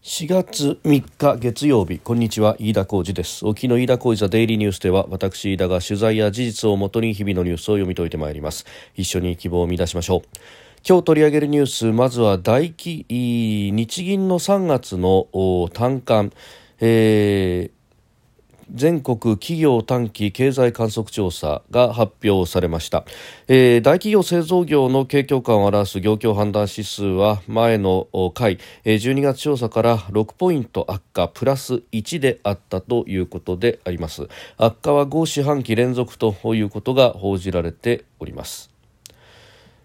4月3日月曜日こんにちは飯田浩二です。沖の飯田浩二ザデイリーニュースでは私飯田が取材や事実をもとに日々のニュースを読み解いてまいります。一緒に希望を見出しましょう。今日取り上げるニュースまずは大企日銀の3月の短観、えー全国企業短期経済観測調査が発表されました、えー、大企業製造業の景況感を表す業況判断指数は前の回12月調査から6ポイント悪化プラス1であったということであります。悪化は5四半期連続ということが報じられております。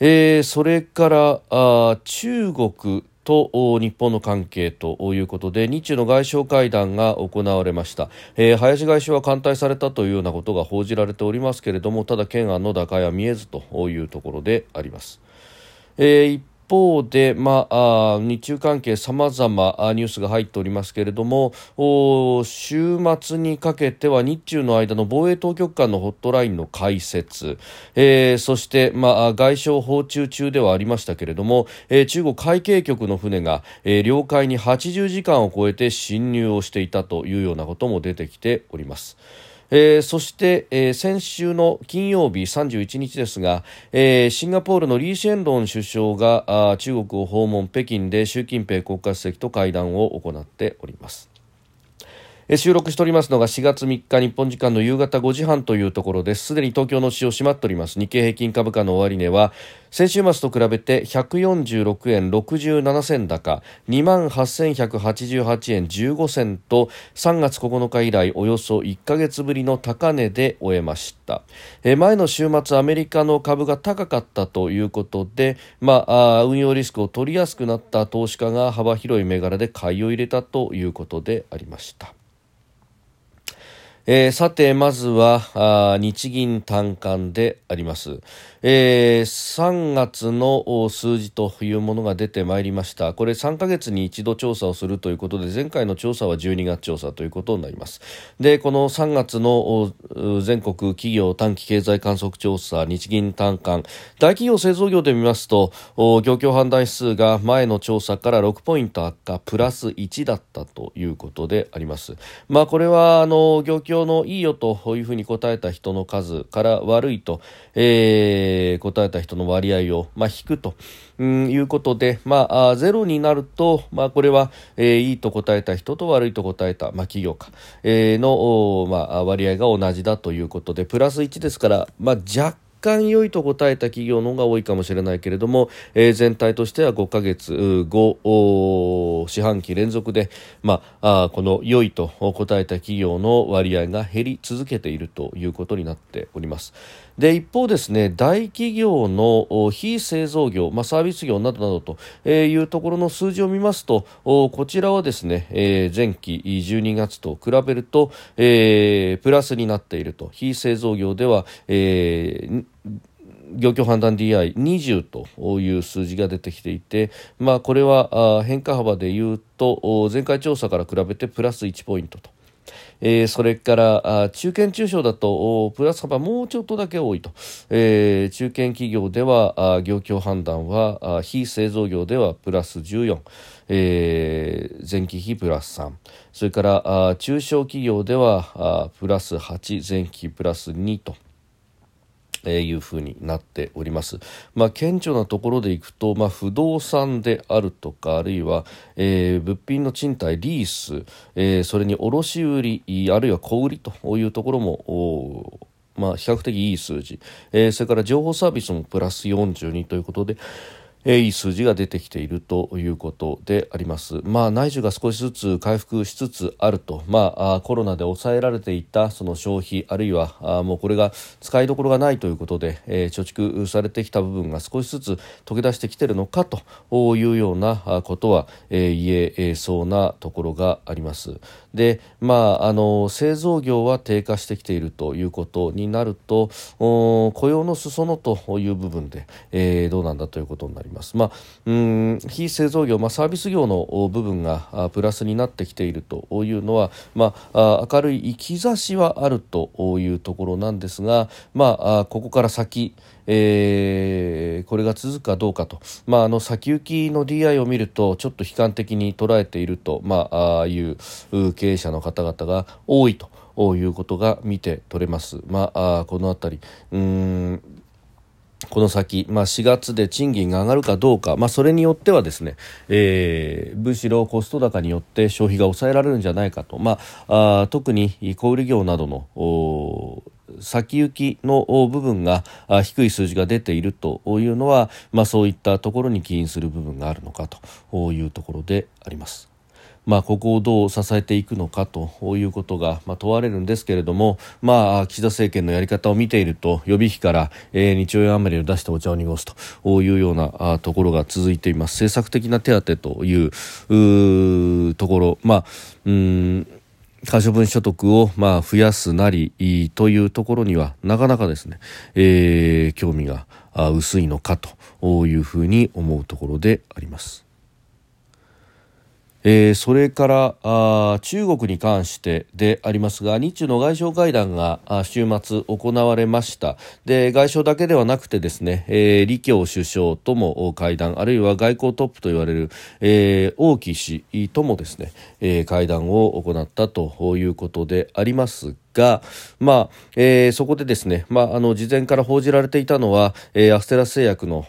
えー、それからあ中国と日本の関係ということで日中の外相会談が行われました、えー、林外相は歓待されたというようなことが報じられておりますけれどもただ懸案の打開は見えずというところであります、えー、一方で、まあ、日中関係さまざまニュースが入っておりますけれども週末にかけては日中の間の防衛当局間のホットラインの開設、えー、そして、まあ、外相訪中中ではありましたけれども、えー、中国海警局の船が、えー、領海に80時間を超えて侵入をしていたというようなことも出てきております。えー、そして、えー、先週の金曜日31日ですが、えー、シンガポールのリー・シェンロン首相があ中国を訪問北京で習近平国家主席と会談を行っております。収録しておりますのが4月3日日本時間の夕方5時半というところです。すでに東京の市場閉まっております。日経平均株価の終値は先週末と比べて146円67銭高2万8188円15銭と3月9日以来およそ1ヶ月ぶりの高値で終えました。前の週末アメリカの株が高かったということで、まあ、運用リスクを取りやすくなった投資家が幅広い銘柄で買いを入れたということでありました。えー、さて、まずは日銀短観であります、えー、3月の数字というものが出てまいりました。これ3ヶ月に一度調査をするということで前回の調査は12月調査ということになります。でこの3月の全国企業短期経済観測調査日銀短観大企業製造業で見ますと業況判断指数が前の調査から6ポイント悪化プラス1だったということであります。まあこれはあの業況のいいよというふうに答えた人の数から悪いと、えー、答えた人の割合を、まあ、引くと。うん、いうことで、まあ、ゼロになると、まあ、これは、えー、いいと答えた人と悪いと答えた、まあ、企業か、えー、の、まあ、割合が同じだということで、プラス1ですから、まあ、若干良いと答えた企業の方が多いかもしれないけれども、えー、全体としては5ヶ月、5四半期連続で、まあ、あこの良いと答えた企業の割合が減り続けているということになっております。で一方ですね大企業の非製造業、まあ、サービス業などなどというところの数字を見ますとこちらはですね、えー、前期12月と比べると、えー、プラスになっていると。非製造業では、えー業況判断 DI20 という数字が出てきていて、まあ、これは変化幅でいうと前回調査から比べてプラス1ポイントと。えー、それから中堅中小だとプラス幅もうちょっとだけ多いと、えー、中堅企業では業況判断は非製造業ではプラス14、えー、前期比プラス3それから中小企業ではプラス8前期プラス2と。えいうふうになっております。まあ、顕著なところでいくと、まあ、不動産であるとか、あるいは、えー、物品の賃貸、リース、えー、それに卸売、あるいは小売というところも、まあ、比較的いい数字、えー、それから情報サービスもプラス42ということで、えー、いい数字が出てきているということであります。まあ、内需が少しずつ回復しつつあると、まあ、コロナで抑えられていたその消費、あるいはあもうこれが使いどころがないということで、えー、貯蓄されてきた部分が少しずつ溶け出してきているのかというようなことは、えー、言えそうなところがあります。で、まあ、あの製造業は低下してきているということになると、雇用の裾野という部分で、えー、どうなんだということになります。ます。まあ、うん非製造業、まあ、サービス業の部分がプラスになってきているというのは、まあ、明るい兆しはあるというところなんですが、まあ、ここから先、えー、これが続くかどうかと、まあ、あの先行きの DI を見るとちょっと悲観的に捉えていると、まあ、あいう経営者の方々が多いと。いうことが見て取れます。まあ、この辺りうんこの先、まあ、4月で賃金が上がるかどうか、まあ、それによってはですね、えー、むしろコスト高によって消費が抑えられるんじゃないかと、まあ、あ特に小売業などの先行きの部分が低い数字が出ているというのは、まあ、そういったところに起因する部分があるのかというところであります。まあ、ここをどう支えていくのかということが、問われるんですけれども、まあ、岸田政権のやり方を見ていると予備費から、えー、2兆円余りを出してお茶を濁すというようなところが続いています政策的な手当というところ、まあ、うん可処分所得をまあ増やすなりというところにはなかなかですね、えー、興味が薄いのかというふうに思うところであります。えー、それからあ中国に関してでありますが日中の外相会談が週末行われました。で外相だけではなくてですね、えー、李強首相とも会談あるいは外交トップと言われる、えー、王毅氏ともですね、えー、会談を行ったということでありますが、まあえー、そこでですね、まあ、あの事前から報じられていたのは、えー、アステラス製薬の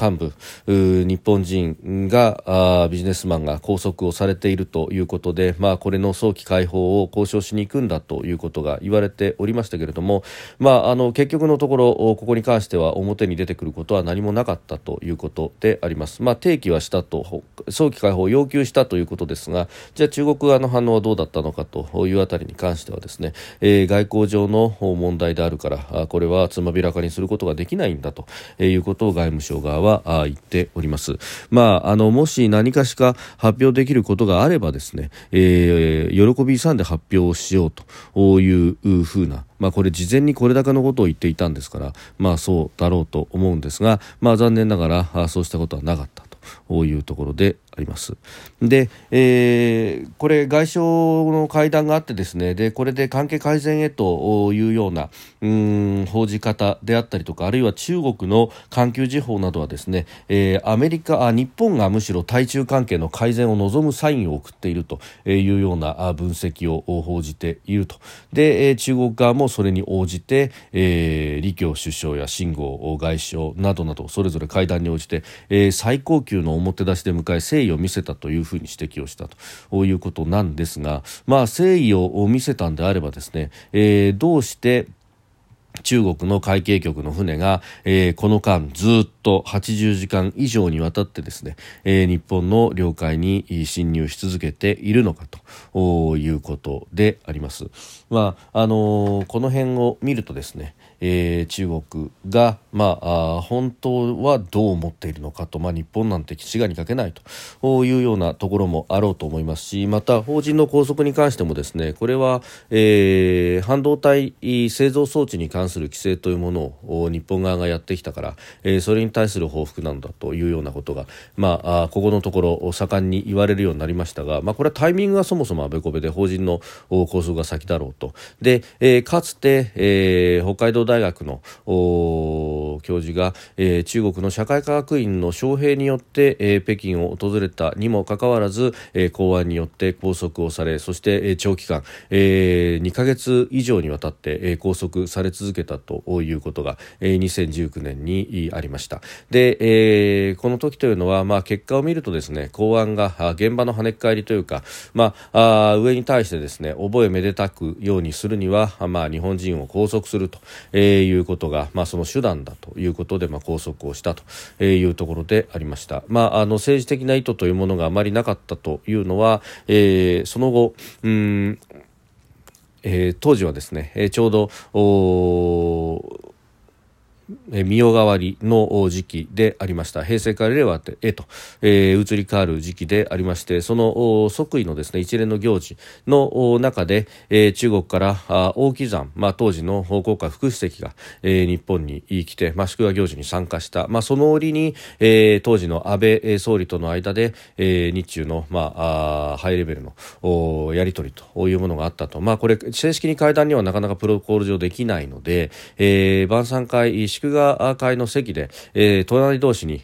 幹部日本人があビジネスマンが拘束をされているということで、まあ、これの早期解放を交渉しに行くんだということが言われておりましたけれども、まあ、あの結局のところここに関しては表に出てくることは何もなかったということであります。まあ、提起はしたと早期解放を要求したということですがじゃあ中国側の反応はどうだったのかというあたりに関してはですねえー、外交上の問題であるからこれはつまびらかにすることができないんだということを外務省側は言っております。まあ、あのもし何かしか発表できることがあればですね、えー、喜びさんで発表しようというふうなまあ、これ事前にこれだけのことを言っていたんですから、まあ、そうだろうと思うんですが、まあ、残念ながらそうしたことはなかったというところであります。で、えー、これ外相の会談があってですねでこれで関係改善へというようなうん報じ方であったりとかあるいは中国の環球時報などはですね、えー、アメリカあ日本がむしろ対中関係の改善を望むサインを送っているというような分析を報じているとで中国側もそれに応じて、えー、李強首相や秦剛外相などなどそれぞれ会談に応じて、えー、最高級の表出しで迎え誠意を見せたというふうに指摘をしたということなんですが、まあ、誠意を見せたんであればですね、えー、どうして中国の海警局の船が、えー、この間ずっと80時間以上にわたってですね、えー、日本の領海に侵入し続けているのかということであります。まああのー、この辺を見るとですね、えー、中国が、まあ、本当はどう思っているのかと、まあ、日本なんて滋賀にかけないというようなところもあろうと思いますしまた法人の拘束に関してもですねこれは、えー、半導体製造装置に関する規制というものを日本側がやってきたから、えー、それに対する報復なんだというようなことが、まあ、あここのところ盛んに言われるようになりましたが、まあ、これはタイミングがそもそもあべこべで法人の拘束が先だろうと。で、えー、かつて、えー、北海道大大学の教授が、えー、中国の社会科学院の招聘によって、えー、北京を訪れたにもかかわらず、えー、公安によって拘束をされそして、えー、長期間、えー、2か月以上にわたって、えー、拘束され続けたということが、えー、2019年にありました。で、えー、この時というのは、まあ、結果を見るとですね公安が現場の跳ね返りというか、まあ、あ上に対してですね覚えめでたくようにするには、まあ、日本人を拘束すると、えー、いうことが、まあ、その手段だということで、まあ、拘束をしたというところでありました。まあ、あの政治的な意図というものがあまりなかったというのは、えー、その後、うんえー、当時はですね、えー、ちょうど身代替わりの時期でありました。平成から令和へと、えー、移り変わる時期でありましてその即位のですね一連の行事の中で、えー、中国から王岐山、まあ、当時の国家副主席が、えー、日本に来て、まあ、祝賀行事に参加した、まあ、その折に、えー、当時の安倍総理との間で、えー、日中の、まあ、あハイレベルのやり取りというものがあったと、まあ、これ正式に会談にはなかなかプロトコル上できないので、えー、晩餐会祝賀会の席で、えー、隣同士に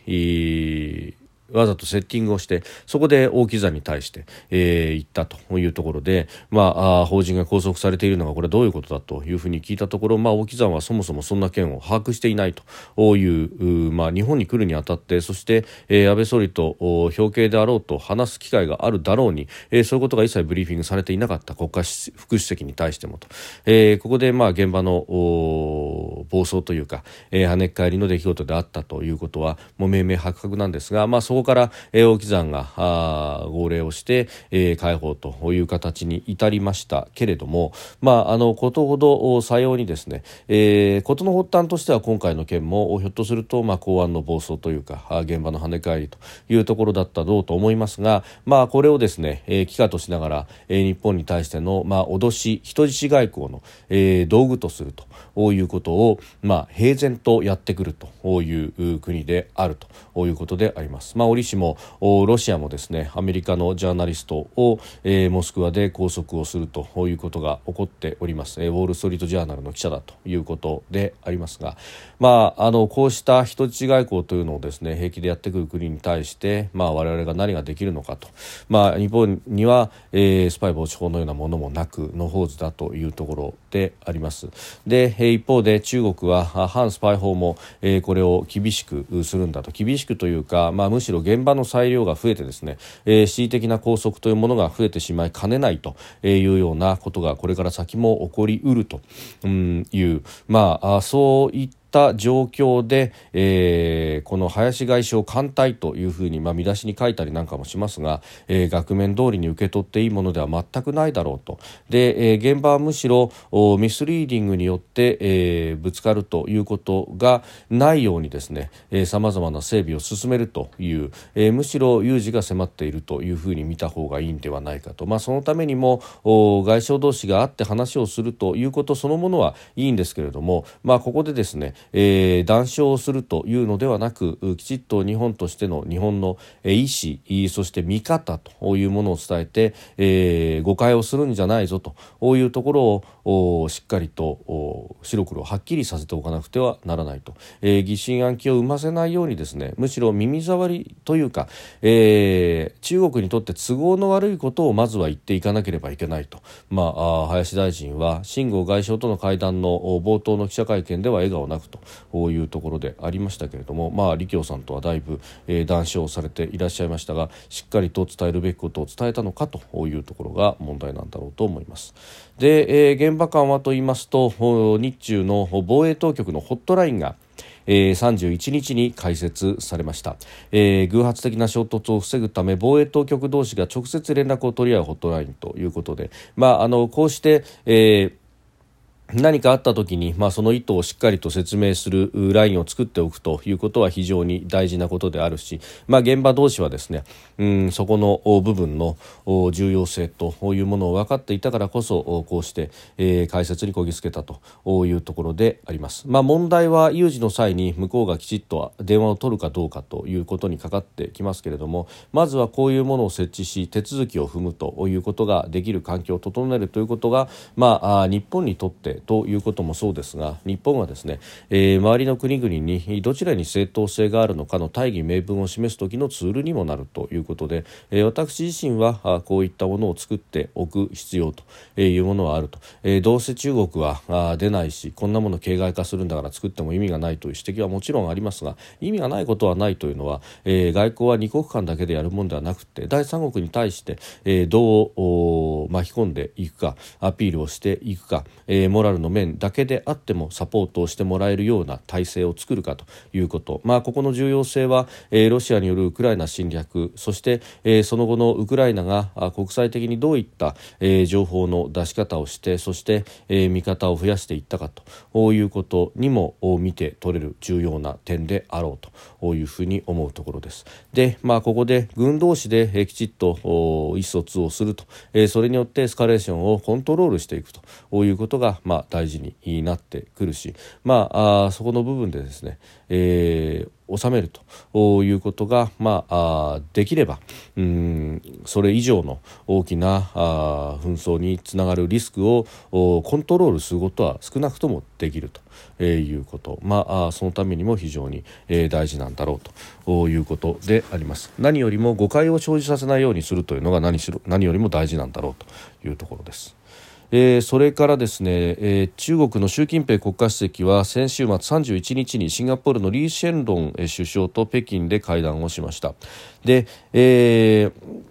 わざとセッティングをしてそこで大木山に対して、えー、言ったというところで、まあ、あ法人が拘束されているのがこれどういうことだというふうに聞いたところ、まあ、大木山はそもそもそんな件を把握していないというまあ、日本に来るにあたってそして、えー、安倍総理と表敬であろうと話す機会があるだろうに、えー、そういうことが一切ブリーフィングされていなかった国家副主席に対してもと、えー、ここで、まあ、現場の暴走というか、えー、跳ね返りの出来事であったということはもう明明白々なんですが、まあ、そここから、えー、大木山が号令をして、えー、解放という形に至りましたけれども、まあ、あのことほどさようにですね、えー、ことの発端としては今回の件もひょっとすると、まあ、公安の暴走というか現場の跳ね返りというところだったろうと思いますが、まあ、これをですね、えー、としながら、えー、日本に対しての、まあ、脅し人質外交の、えー、道具とするということを、まあ、平然とやってくるという国であるということであります。まあ、折しもロシアもですねアメリカのジャーナリストを、えー、モスクワで拘束をするということが起こっております、えー、ウォール・ストリート・ジャーナルの記者だということでありますが、まあ、あのこうした人質外交というのをですね平気でやってくる国に対して、まあ、我々が何ができるのかと、まあ、日本には、えー、スパイ防止法のようなものもなく野放図だというところであります。でえ一方で中国は反スパイ法も、えー、これを厳しくするんだと。厳しくというか、まあ、むししろ現場の裁量が増えてですね、えー、恣意的な拘束というものが増えてしまいかねないというようなことがこれから先も起こりうるという、まあ、そういったった状況で、えー、この林外相艦隊というふうに、まあ、見出しに書いたりなんかもしますが、えー、額面通りに受け取っていいものでは全くないだろうと。で、えー、現場はむしろミスリーディングによって、えー、ぶつかるということがないようにですねさまざまな整備を進めるという、えー、むしろ有事が迫っているというふうに見た方がいいんではないかと、まあ、そのためにも外相同士が会って話をするということそのものはいいんですけれども、まあ、ここでですねえー、談笑するというのではなくきちっと日本としての日本の意思そして見方というものを伝えて、えー、誤解をするんじゃないぞというところをしっかりと白黒はっきりさせておかなくてはならないと、えー、疑心暗鬼を生ませないようにですねむしろ耳障りというか、えー、中国にとって都合の悪いことをまずは言っていかなければいけないと、まあ、林大臣は秦剛外相との会談の冒頭の記者会見では笑顔なくというところでありましたけれども、まあ、李強さんとはだいぶ、えー、談笑されていらっしゃいましたがしっかりと伝えるべきことを伝えたのかというところが問題なんだろうと思います。で、えー、現場間はと言いますと日中の防衛当局のホットラインがえー、31日に開設されました、えー、偶発的な衝突を防ぐため防衛当局同士が直接連絡を取り合うホットラインということで、まあ、あのこうして、えー何かあった時に、まあ、その意図をしっかりと説明するラインを作っておくということは非常に大事なことであるし、まあ、現場同士はですね、うん、そこの部分の重要性というものを分かっていたからこそこうして、えー、解説にこぎつけたというところであります、まあ、問題は有事の際に向こうがきちっと電話を取るかどうかということにかかってきますけれどもまずはこういうものを設置し手続きを踏むということができる環境を整えるということが、まあ、日本にとってということもそうですが日本はですね、えー、周りの国々にどちらに正当性があるのかの大義名分を示す時のツールにもなるということで、えー、私自身はあこういったものを作っておく必要というものはあると、えー、どうせ中国はあ出ないしこんなもの形骸化するんだから作っても意味がないという指摘はもちろんありますが意味がないことはないというのは、えー、外交は二国間だけでやるものではなくて第三国に対して、えー、どう巻き込んでいくかアピールをしていくか、えー、モララルの面だけであってもサポートをしてもらえるような体制を作るかということ、まあ、ここの重要性は、えー、ロシアによるウクライナ侵略そして、えー、その後のウクライナが国際的にどういった、えー、情報の出し方をしてそして、えー、見方を増やしていったかということにも見て取れる重要な点であろうというふうに思うところです。で、まあ、ここで軍同士で、えー、きちっと意思疎通をすると、えー、それによってエスカレーションをコントロールしていくということが、まあ、大事になってくるし、まあ、あそこの部分でですね、えー収めるということが、まあ、できればうんそれ以上の大きなあ紛争につながるリスクをコントロールすることは少なくともできると。えー、いうこと、まあ、そのためにも非常に、えー、大事なんだろうということであります何よりも誤解を生じさせないようにするというのが何しろ何よりも大事なんだろうというところです。えー、それからですね、えー、中国の習近平国家主席は先週末31日にシンガポールのリー・シェンロン首相と北京で会談をしました。で、えー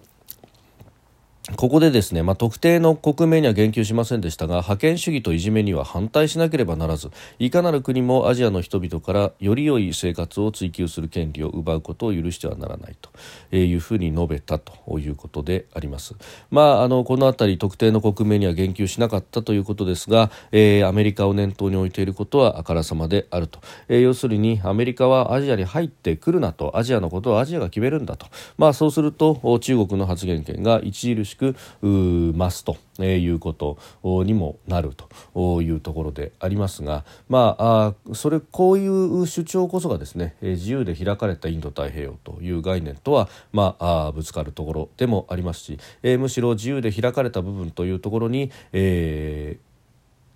ここでですね、まあ、特定の国名には言及しませんでしたが覇権主義といじめには反対しなければならずいかなる国もアジアの人々からより良い生活を追求する権利を奪うことを許してはならないというふうに述べたということであります。まあ、あのこの辺り特定の国名には言及しなかったということですが、えー、アメリカを念頭に置いていることはあからさまであると、えー、要するにアメリカはアジアに入ってくるなとアジアのことはアジアが決めるんだと、まあ、そうすると中国の発言権が著しくく増すということにもなるというところでありますが、まあ、あそれこういう主張こそがですね自由で開かれたインド太平洋という概念とは、まあ、ぶつかるところでもありますし、むしろ自由で開かれた部分というところに、えー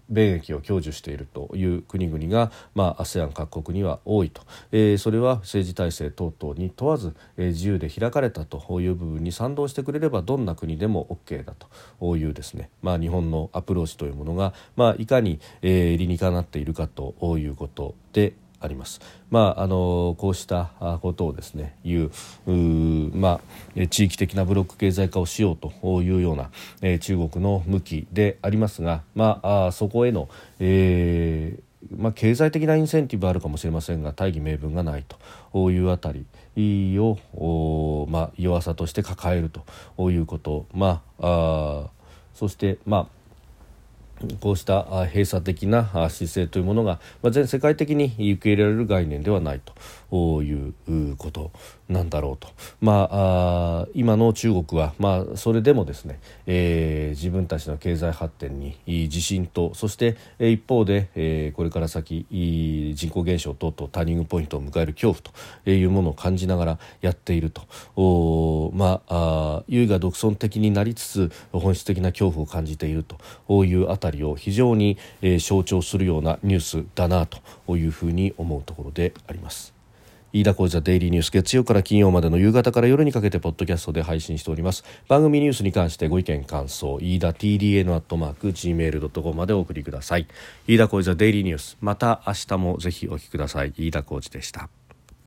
米益を享受しているという国々が、まあ、ASEAN 各国には多いと、えー、それは政治体制等々に問わず、えー、自由で開かれたという部分に賛同してくれればどんな国でも OK だと。いうですね、まあ、日本のアプローチというものが、まあ、いかに、えー、理にかなっているかということであります。まあ、あのこうしたことをですねいうまあ、地域的なブロック経済化をしようというような、えー、中国の向きでありますが、まあ、あそこへの、えーまあ、経済的なインセンティブはあるかもしれませんが大義名分がないというあたりを、まあ、弱さとして抱えるということ、まあ、あそして、まあこうした閉鎖的な姿勢というものが全世界的に受け入れられる概念ではないと。いうことなんだろうと、まあ、今の中国は、まあ、それでもですね、えー、自分たちの経済発展に自信とそして一方で、えー、これから先人口減少等々ターニングポイントを迎える恐怖というものを感じながらやっていると。お、まあ、あ優雅独尊的になりつつ本質的な恐怖を感じていると。いうあたりを非常に、えー、象徴するようなニュースだなというふうに思うところであります。飯田浩司デイリーニュース月曜から金曜までの夕方から夜にかけてポッドキャストで配信しております。番組ニュースに関してご意見感想飯田 TDN アットマーク Gmail.com までお送りください飯田浩司デイリーニュースまた。明日もぜひお聞きください飯田浩司でした。